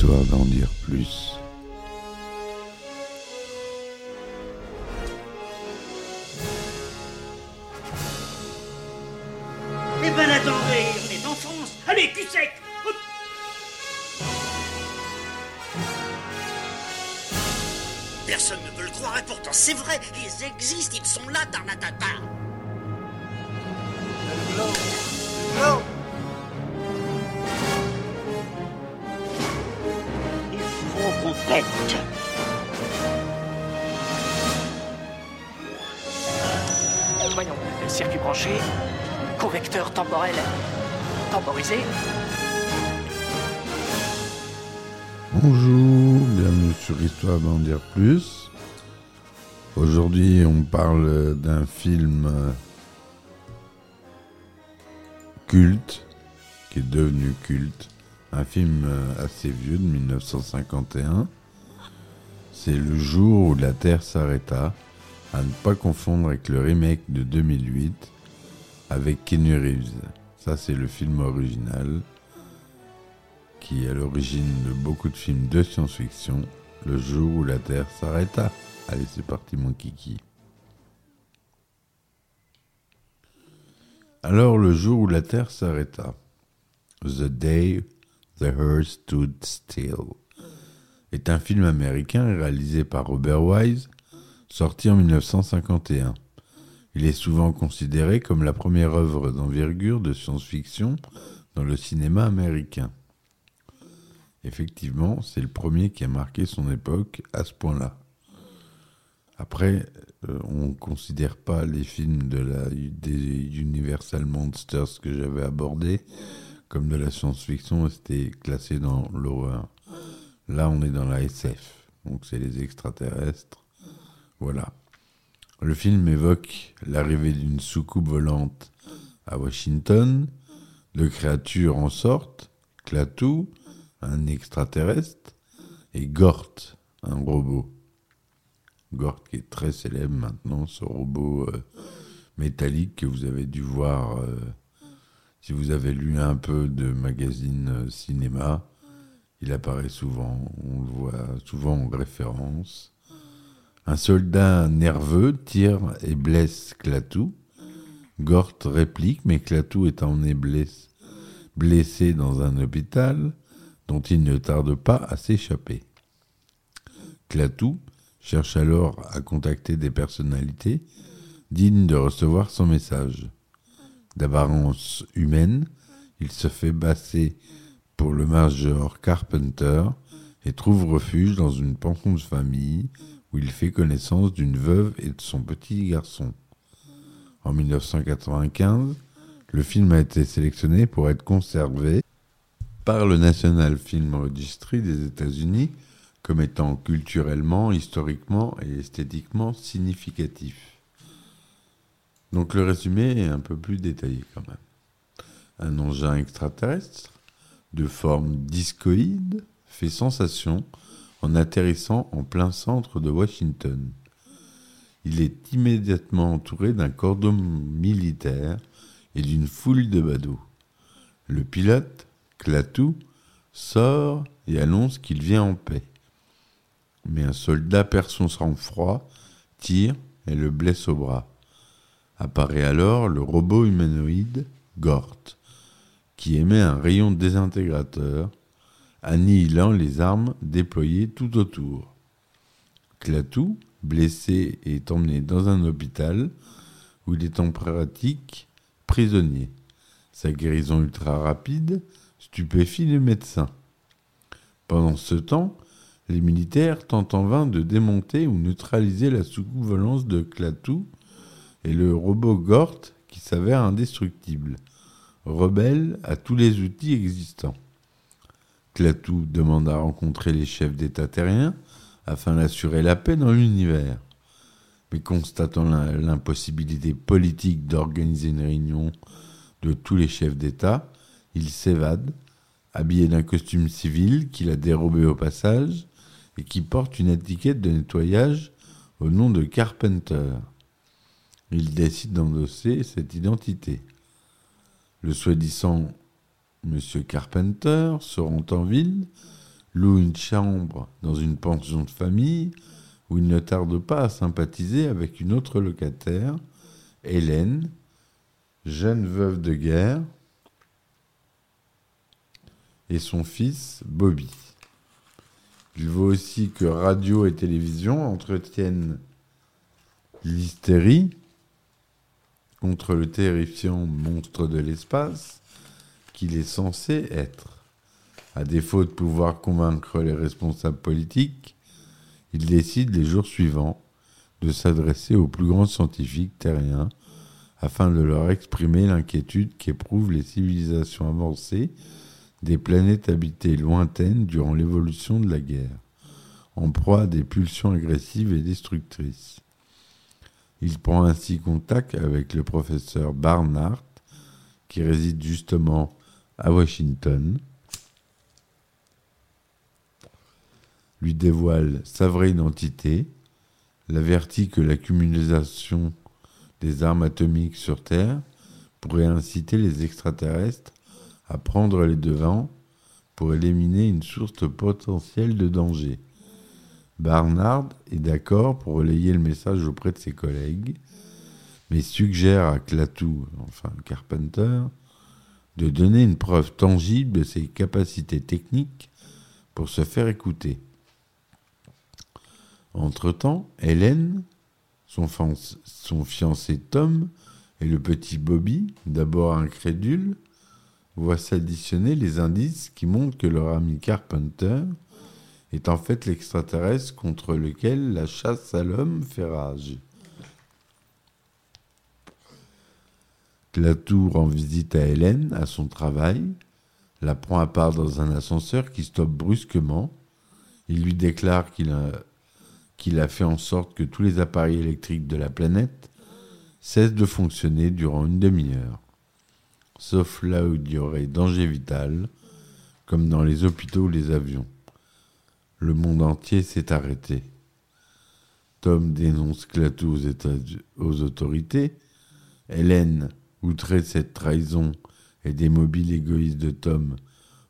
histoire d'en dire plus. Convecteur temporel temporisé. Bonjour, bienvenue sur Histoire d'en dire plus. Aujourd'hui, on parle d'un film culte, qui est devenu culte. Un film assez vieux de 1951. C'est Le jour où la Terre s'arrêta, à ne pas confondre avec le remake de 2008 avec Kenny Reeves. Ça, c'est le film original qui est à l'origine de beaucoup de films de science-fiction, le jour où la Terre s'arrêta. Allez, c'est parti mon kiki. Alors, le jour où la Terre s'arrêta. The Day the Earth Stood Still est un film américain réalisé par Robert Wise, sorti en 1951. Il est souvent considéré comme la première œuvre d'envergure de science-fiction dans le cinéma américain. Effectivement, c'est le premier qui a marqué son époque à ce point-là. Après, euh, on ne considère pas les films de la, des Universal Monsters que j'avais abordés comme de la science-fiction, c'était classé dans l'horreur. Là, on est dans la SF, donc c'est les extraterrestres. Voilà. Le film évoque l'arrivée d'une soucoupe volante à Washington, de créatures en sorte, Klaatu, un extraterrestre, et Gort, un robot. Gort qui est très célèbre maintenant, ce robot euh, métallique que vous avez dû voir euh, si vous avez lu un peu de magazine euh, cinéma. Il apparaît souvent, on le voit souvent en référence. Un soldat nerveux tire et blesse Klaatu. Gort réplique, mais Klaatu est emmené blessé, dans un hôpital dont il ne tarde pas à s'échapper. Klaatu cherche alors à contacter des personnalités dignes de recevoir son message. D'apparence humaine, il se fait passer pour le major Carpenter et trouve refuge dans une pension de famille où il fait connaissance d'une veuve et de son petit garçon. En 1995, le film a été sélectionné pour être conservé par le National Film Registry des États-Unis comme étant culturellement, historiquement et esthétiquement significatif. Donc le résumé est un peu plus détaillé quand même. Un engin extraterrestre de forme discoïde fait sensation en atterrissant en plein centre de Washington. Il est immédiatement entouré d'un cordon militaire et d'une foule de badauds. Le pilote, Klaatu, sort et annonce qu'il vient en paix. Mais un soldat perd son sang-froid, tire et le blesse au bras. Apparaît alors le robot humanoïde Gort, qui émet un rayon désintégrateur, annihilant les armes déployées tout autour. Klaatu, blessé, est emmené dans un hôpital où il est en pratique prisonnier. Sa guérison ultra rapide stupéfie les médecins. Pendant ce temps, les militaires tentent en vain de démonter ou neutraliser la soucoupe volante de Klaatu et le robot Gort qui s'avère indestructible, rebelle à tous les outils existants. Klaatu demande à rencontrer les chefs d'État terriens afin d'assurer la paix dans l'univers. Mais constatant l'impossibilité politique d'organiser une réunion de tous les chefs d'État, il s'évade, habillé d'un costume civil qu'il a dérobé au passage et qui porte une étiquette de nettoyage au nom de Carpenter. Il décide d'endosser cette identité. Le soi-disant Monsieur Carpenter se rend en ville loue une chambre dans une pension de famille où il ne tarde pas à sympathiser avec une autre locataire, Hélène, jeune veuve de guerre, et son fils, Bobby. Il veut aussi que radio et télévision entretiennent l'hystérie contre le terrifiant monstre de l'espace qu'il est censé être. À défaut de pouvoir convaincre les responsables politiques, il décide les jours suivants de s'adresser aux plus grands scientifiques terriens afin de leur exprimer l'inquiétude qu'éprouvent les civilisations avancées des planètes habitées lointaines durant l'évolution de la guerre, en proie à des pulsions agressives et destructrices. Il prend ainsi contact avec le professeur Barnard, qui réside justement à Washington, lui dévoile sa vraie identité, l'avertit que l'accumulation des armes atomiques sur Terre pourrait inciter les extraterrestres à prendre les devants pour éliminer une source potentielle de danger. Barnard est d'accord pour relayer le message auprès de ses collègues, mais suggère à Clatou, enfin Carpenter, de donner une preuve tangible de ses capacités techniques pour se faire écouter. Entre-temps, Hélène, son, fiancé Tom et le petit Bobby, d'abord incrédule, voient s'additionner les indices qui montrent que leur ami Carpenter est en fait l'extraterrestre contre lequel la chasse à l'homme fait rage. Clatour rend visite à Hélène à son travail, la prend à part dans un ascenseur qui stoppe brusquement. Il lui déclare qu'il a, qu'il a fait en sorte que tous les appareils électriques de la planète cessent de fonctionner durant une demi-heure, sauf là où il y aurait danger vital, comme dans les hôpitaux ou les avions. Le monde entier s'est arrêté. Tom dénonce Clatou aux, aux autorités. Hélène outré cette trahison et des mobiles égoïstes de Tom,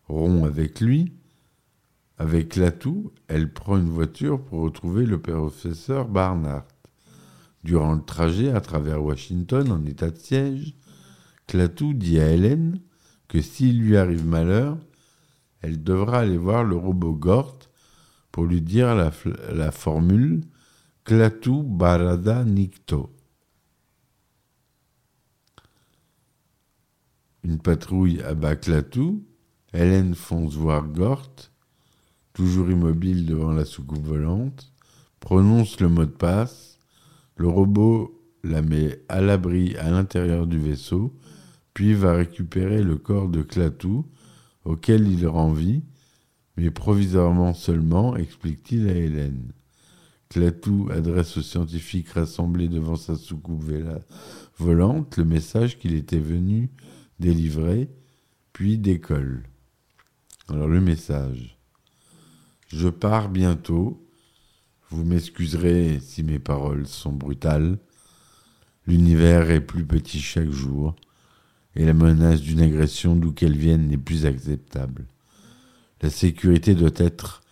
rompt avec lui. Avec l'atout, elle prend une voiture pour retrouver le professeur Barnard. Durant le trajet à travers Washington en état de siège, Clatou dit à Hélène que s'il lui arrive malheur, elle devra aller voir le robot Gort pour lui dire la, la formule Clatou Barada Nikto. Une patrouille abat Clatou. Hélène fonce voir Gort, toujours immobile devant la soucoupe volante, prononce le mot de passe. Le robot la met à l'abri à l'intérieur du vaisseau, puis va récupérer le corps de Clatou, auquel il rend vie, mais provisoirement seulement, explique-t-il à Hélène. Clatou adresse aux scientifiques rassemblés devant sa soucoupe volante le message qu'il était venu délivrer, puis décolle. Alors le message. Je pars bientôt. Vous m'excuserez si mes paroles sont brutales. L'univers est plus petit chaque jour, et la menace d'une agression d'où qu'elle vienne n'est plus acceptable. La sécurité doit être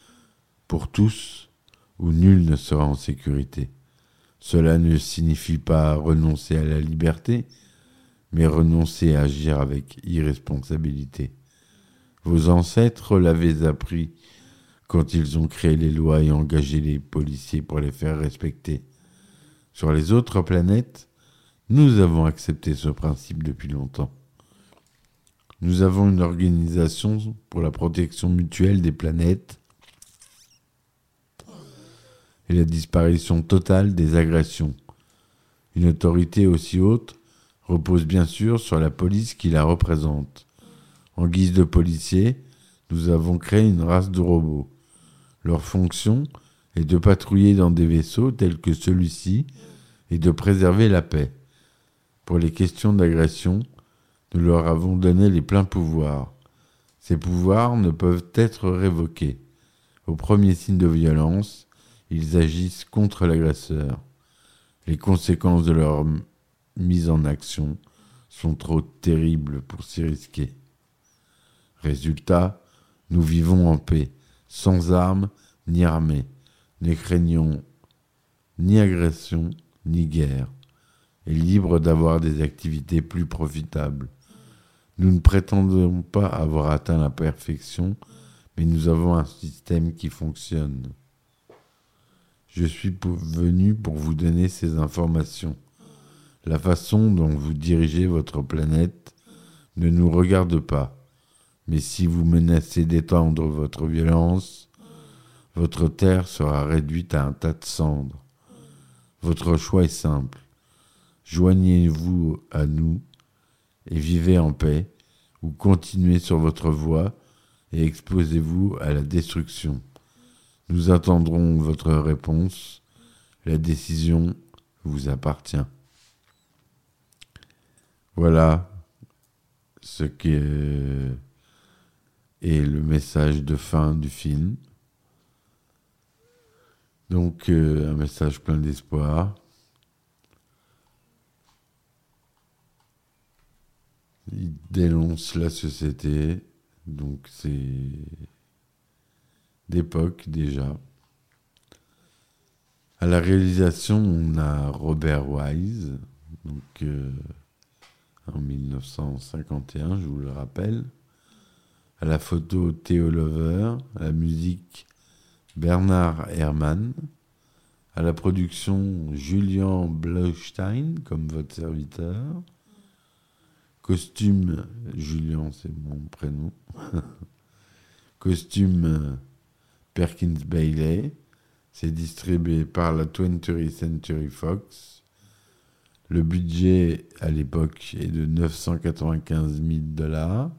pour tous, ou nul ne sera en sécurité. Cela ne signifie pas renoncer à la liberté, mais renoncez à agir avec irresponsabilité. Vos ancêtres l'avaient appris quand ils ont créé les lois et engagé les policiers pour les faire respecter. Sur les autres planètes, nous avons accepté ce principe depuis longtemps. Nous avons une organisation pour la protection mutuelle des planètes et la disparition totale des agressions. Une autorité aussi haute repose bien sûr sur la police qui la représente. En guise de policiers, nous avons créé une race de robots. Leur fonction est de patrouiller dans des vaisseaux tels que celui-ci et de préserver la paix. Pour les questions d'agression, nous leur avons donné les pleins pouvoirs. Ces pouvoirs ne peuvent être révoqués. Au premier signe de violence, ils agissent contre l'agresseur. Les conséquences de leur mises en action sont trop terribles pour s'y risquer. Résultat, nous vivons en paix, sans armes ni armée, ne craignons ni agression ni guerre, et libres d'avoir des activités plus profitables. Nous ne prétendons pas avoir atteint la perfection, mais nous avons un système qui fonctionne. Je suis venu pour vous donner ces informations. La façon dont vous dirigez votre planète ne nous regarde pas. Mais si vous menacez d'étendre votre violence, votre terre sera réduite à un tas de cendres. Votre choix est simple. Joignez-vous à nous et vivez en paix, ou continuez sur votre voie et exposez-vous à la destruction. Nous attendrons votre réponse. La décision vous appartient. Voilà ce qui est le message de fin du film. Donc euh, un message plein d'espoir. Il dénonce la société, donc c'est d'époque déjà. À la réalisation, on a Robert Wise, donc euh, en 1951, je vous le rappelle. À la photo, Theo Lover. À la musique, Bernard Herrmann. À la production, Julian Blaustein, comme votre serviteur. Costume, Julien, c'est mon prénom. Costume Perkins Bailey. C'est distribué par la 20th Century Fox. Le budget à l'époque est de 995 000 dollars,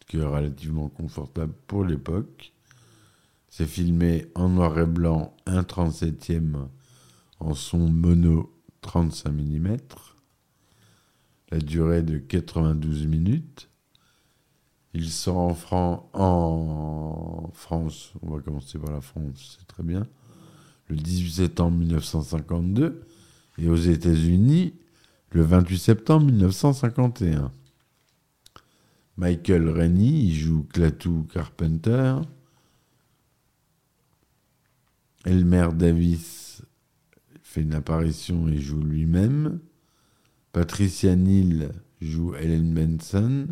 ce qui est relativement confortable pour l'époque. C'est filmé en noir et blanc, 1 37e en son mono 35 mm. La durée de 92 minutes. Il sort en, en France, on va commencer par la France, c'est très bien, le 18 septembre 1952, et aux États-Unis, le 28 septembre 1951. Michael Rennie, joue Clatou Carpenter. Elmer Davis fait une apparition et joue lui-même. Patricia Neal joue Ellen Benson.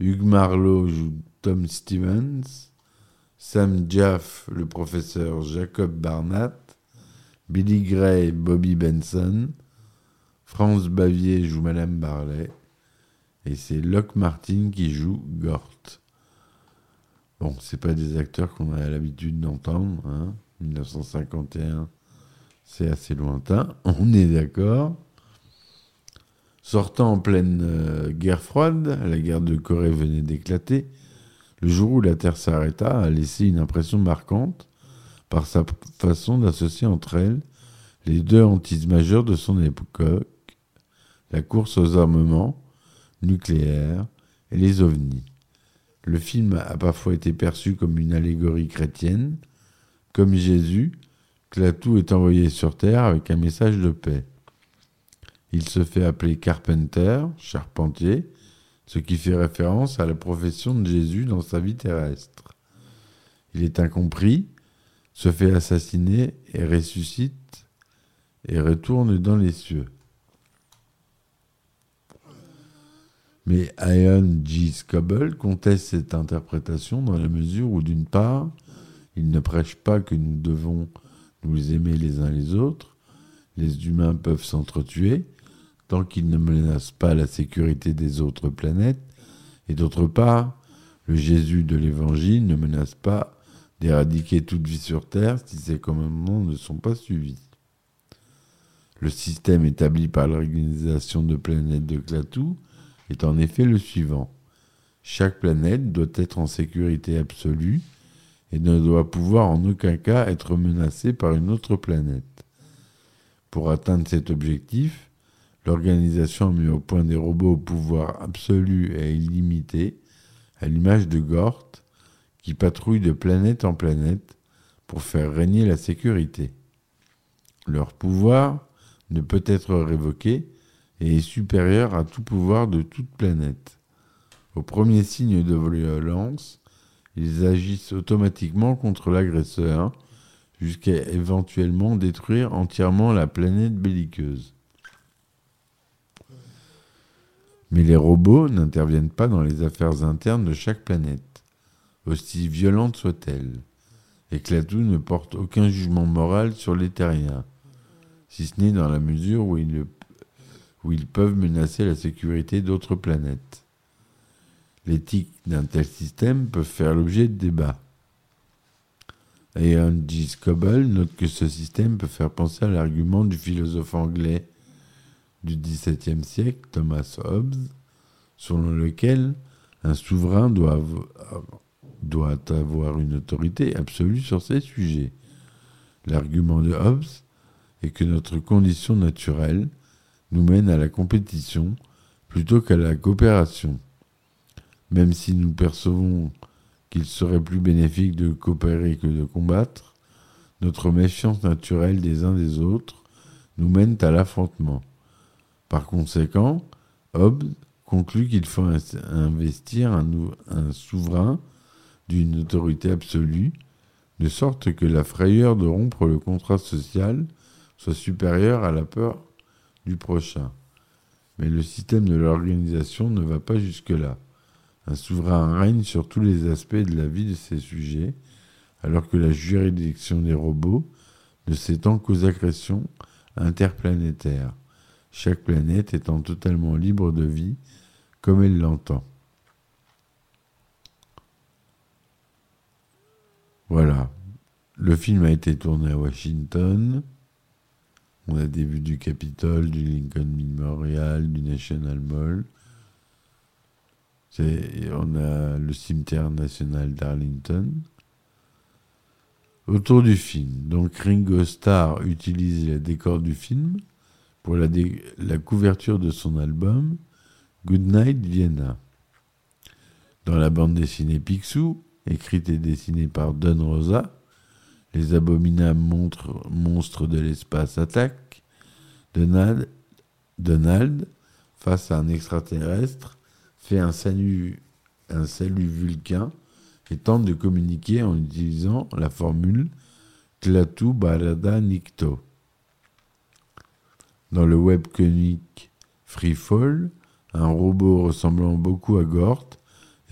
Hugh Marlowe joue Tom Stevens. Sam Jaff, le professeur Jacob Barnett. Billy Gray, Bobby Benson. France Bavier joue Madame Barley. Et c'est Locke Martin qui joue Gort. Bon, c'est pas des acteurs qu'on a l'habitude d'entendre. Hein. 1951, c'est assez lointain, on est d'accord. Sortant en pleine euh, guerre froide, la guerre de Corée venait d'éclater, le jour où la Terre s'arrêta a laissé une impression marquante par sa façon d'associer entre elles les deux hantises majeures de son époque, la course aux armements nucléaires et les ovnis. Le film a parfois été perçu comme une allégorie chrétienne, comme Jésus, Clatou est envoyé sur terre avec un message de paix. Il se fait appeler Carpenter, charpentier, ce qui fait référence à la profession de Jésus dans sa vie terrestre. Il est incompris, se fait assassiner et ressuscite et retourne dans les cieux. Mais Ian G. Scobble conteste cette interprétation dans la mesure où, d'une part, il ne prêche pas que nous devons nous aimer les uns les autres. Les humains peuvent s'entretuer tant qu'ils ne menacent pas la sécurité des autres planètes. Et d'autre part, le Jésus de l'Évangile ne menace pas d'éradiquer toute vie sur Terre si ces commandements ne sont pas suivis. Le système établi par l'organisation de planètes de Clatou est en effet le suivant. Chaque planète doit être en sécurité absolue et ne doit pouvoir en aucun cas être menacé par une autre planète. Pour atteindre cet objectif, l'organisation mis au point des robots au pouvoir absolu et illimité, à l'image de Gort, qui patrouillent de planète en planète pour faire régner la sécurité. Leur pouvoir ne peut être révoqué et est supérieur à tout pouvoir de toute planète. Au premier signe de violence, ils agissent automatiquement contre l'agresseur jusqu'à éventuellement détruire entièrement la planète belliqueuse. Mais les robots n'interviennent pas dans les affaires internes de chaque planète, aussi violente soit-elle, et Klaatu ne porte aucun jugement moral sur les terriens, si ce n'est dans la mesure où ils, peuvent menacer la sécurité d'autres planètes. L'éthique d'un tel système peut faire l'objet de débats. Ian G. Scoble note que ce système peut faire penser à l'argument du philosophe anglais du XVIIe siècle, Thomas Hobbes, selon lequel un souverain doit, doit avoir une autorité absolue sur ses sujets. L'argument de Hobbes est que notre condition naturelle nous mène à la compétition plutôt qu'à la coopération. Même si nous percevons qu'il serait plus bénéfique de coopérer que de combattre, notre méfiance naturelle des uns des autres nous mène à l'affrontement. Par conséquent, Hobbes conclut qu'il faut investir un souverain d'une autorité absolue, de sorte que la frayeur de rompre le contrat social soit supérieure à la peur du prochain. Mais le système de l'organisation ne va pas jusque-là. Un souverain règne sur tous les aspects de la vie de ses sujets, alors que la juridiction des robots ne s'étend qu'aux agressions interplanétaires chaque planète étant totalement libre de vie comme elle l'entend. Voilà. Le film a été tourné à Washington. On a des vues du Capitole, du Lincoln Memorial, du National Mall. On a le cimetière national d'Arlington. Autour du film, donc Ringo Starr utilise les décors du film pour la, la couverture de son album Goodnight Vienna. Dans la bande dessinée Picsou, écrite et dessinée par Don Rosa, les abominables monstres de l'espace attaquent. Donald, face à un extraterrestre, fait un salut, un salut vulcain et tente de communiquer en utilisant la formule Tlatu Barada Nikto. Dans le webcomic Freefall, un robot ressemblant beaucoup à Gort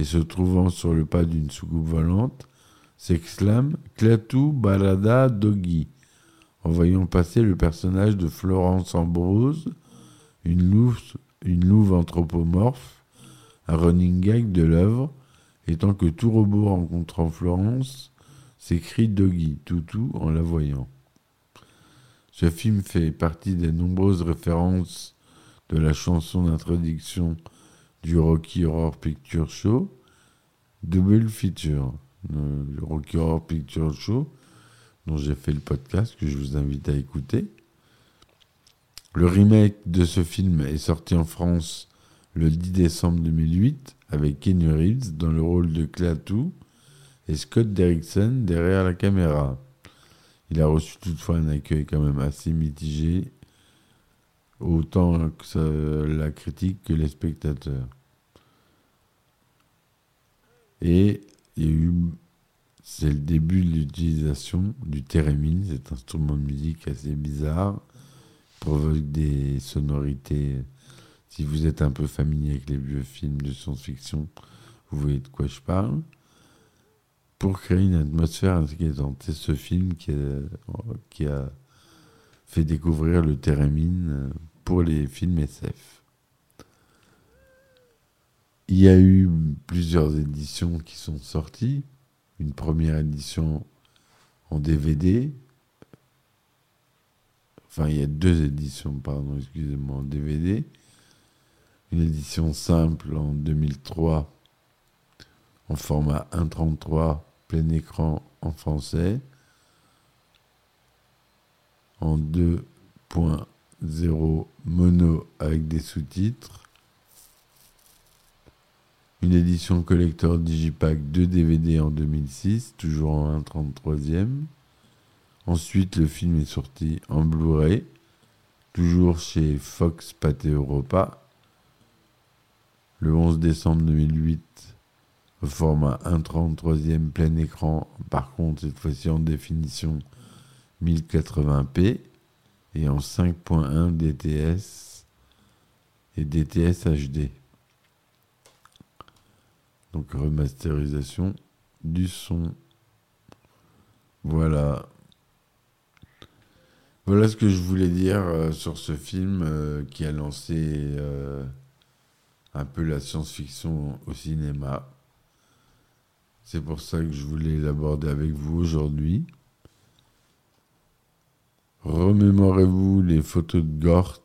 et se trouvant sur le pas d'une soucoupe volante s'exclame Klaatu Balada Doggy en voyant passer le personnage de Florence Ambrose, une louve, anthropomorphe, un running gag de l'œuvre, étant que tout robot rencontrant Florence s'écrie Doggy, toutou, en la voyant. Ce film fait partie des nombreuses références de la chanson d'introduction du Rocky Horror Picture Show, Double Feature, le Rocky Horror Picture Show, dont j'ai fait le podcast que je vous invite à écouter. Le remake de ce film est sorti en France le 10 décembre 2008 avec Kenny Reeves dans le rôle de Klaatu et Scott Derrickson derrière la caméra. Il a reçu toutefois un accueil quand même assez mitigé, autant que la critique que les spectateurs. Et il y a eu, c'est le début de l'utilisation du theremin, cet instrument de musique assez bizarre, provoque des sonorités. Si vous êtes un peu familier avec les vieux films de science-fiction, vous voyez de quoi je parle pour créer une atmosphère inquiétante. C'est ce film qui a, fait découvrir le thérémine pour les films SF. Il y a eu plusieurs éditions qui sont sorties. Une première édition en DVD. Enfin, il y a deux éditions, pardon, excusez-moi, en DVD. Une édition simple en 2003 en format 1.33 plein écran en français, en 2.0 mono avec des sous-titres, une édition collector Digipack 2 DVD en 2006, toujours en 1.33e. Ensuite, le film est sorti en Blu-ray, toujours chez Fox Pathé Europa, le 11 décembre 2008 au format 1.33e plein écran, par contre cette fois-ci en définition 1080p et en 5.1 DTS et DTS HD. Donc remasterisation du son. Voilà. Voilà ce que je voulais dire euh, sur ce film euh, qui a lancé euh, un peu la science-fiction au cinéma. C'est pour ça que je voulais l'aborder avec vous aujourd'hui. Remémorez-vous les photos de Gort.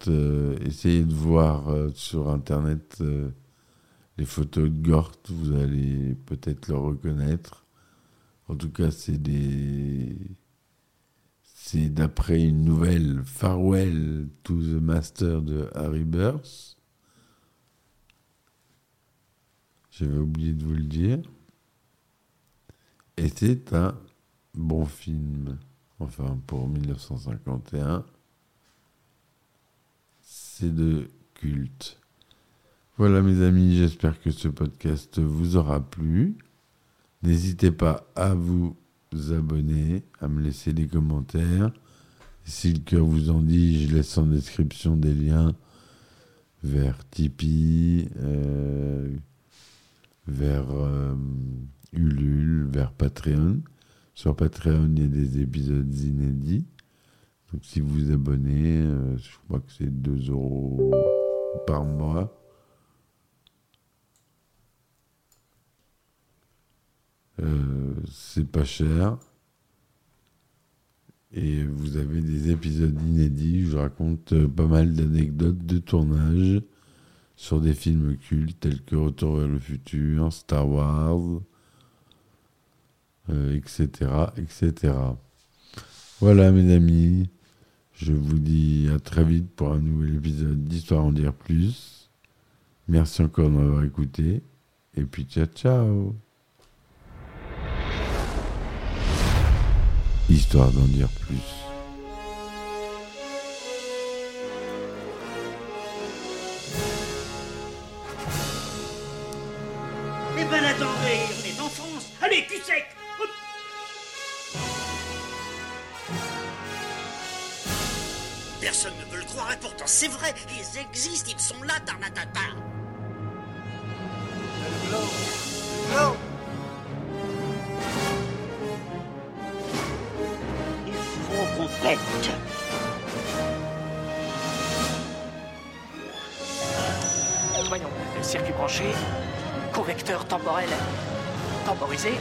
essayez de voir sur Internet les photos de Gort. Vous allez peut-être le reconnaître. En tout cas, c'est c'est d'après une nouvelle Farewell to the Master de Harry Burns. J'avais oublié de vous le dire. Et c'est un bon film. Enfin, pour 1951. C'est de culte. Voilà mes amis, j'espère que ce podcast vous aura plu. N'hésitez pas à vous abonner, à me laisser des commentaires. si le cœur vous en dit, je laisse en description des liens vers Tipeee, euh, vers euh, Ulule, vers Patreon. Sur Patreon, il y a des épisodes inédits. Donc si vous vous abonnez, euh, je crois que c'est 2 euros par mois. Euh, c'est pas cher. Et vous avez des épisodes inédits. Je raconte euh, pas mal d'anecdotes de tournage sur des films cultes tels que Retour vers le futur, Star Wars, euh, etc. Voilà, mes amis. Je vous dis à très vite pour un nouvel épisode d'Histoire en dire plus. Merci encore de m'avoir écouté. Et puis, ciao, ciao histoire d'en dire plus. Eh ben attendez, on est en France Allez, cul sec Personne ne veut le croire et pourtant c'est vrai, ils existent, ils sont là, Tarnatata Voyons, circuit branché, correcteur temporel temporisé,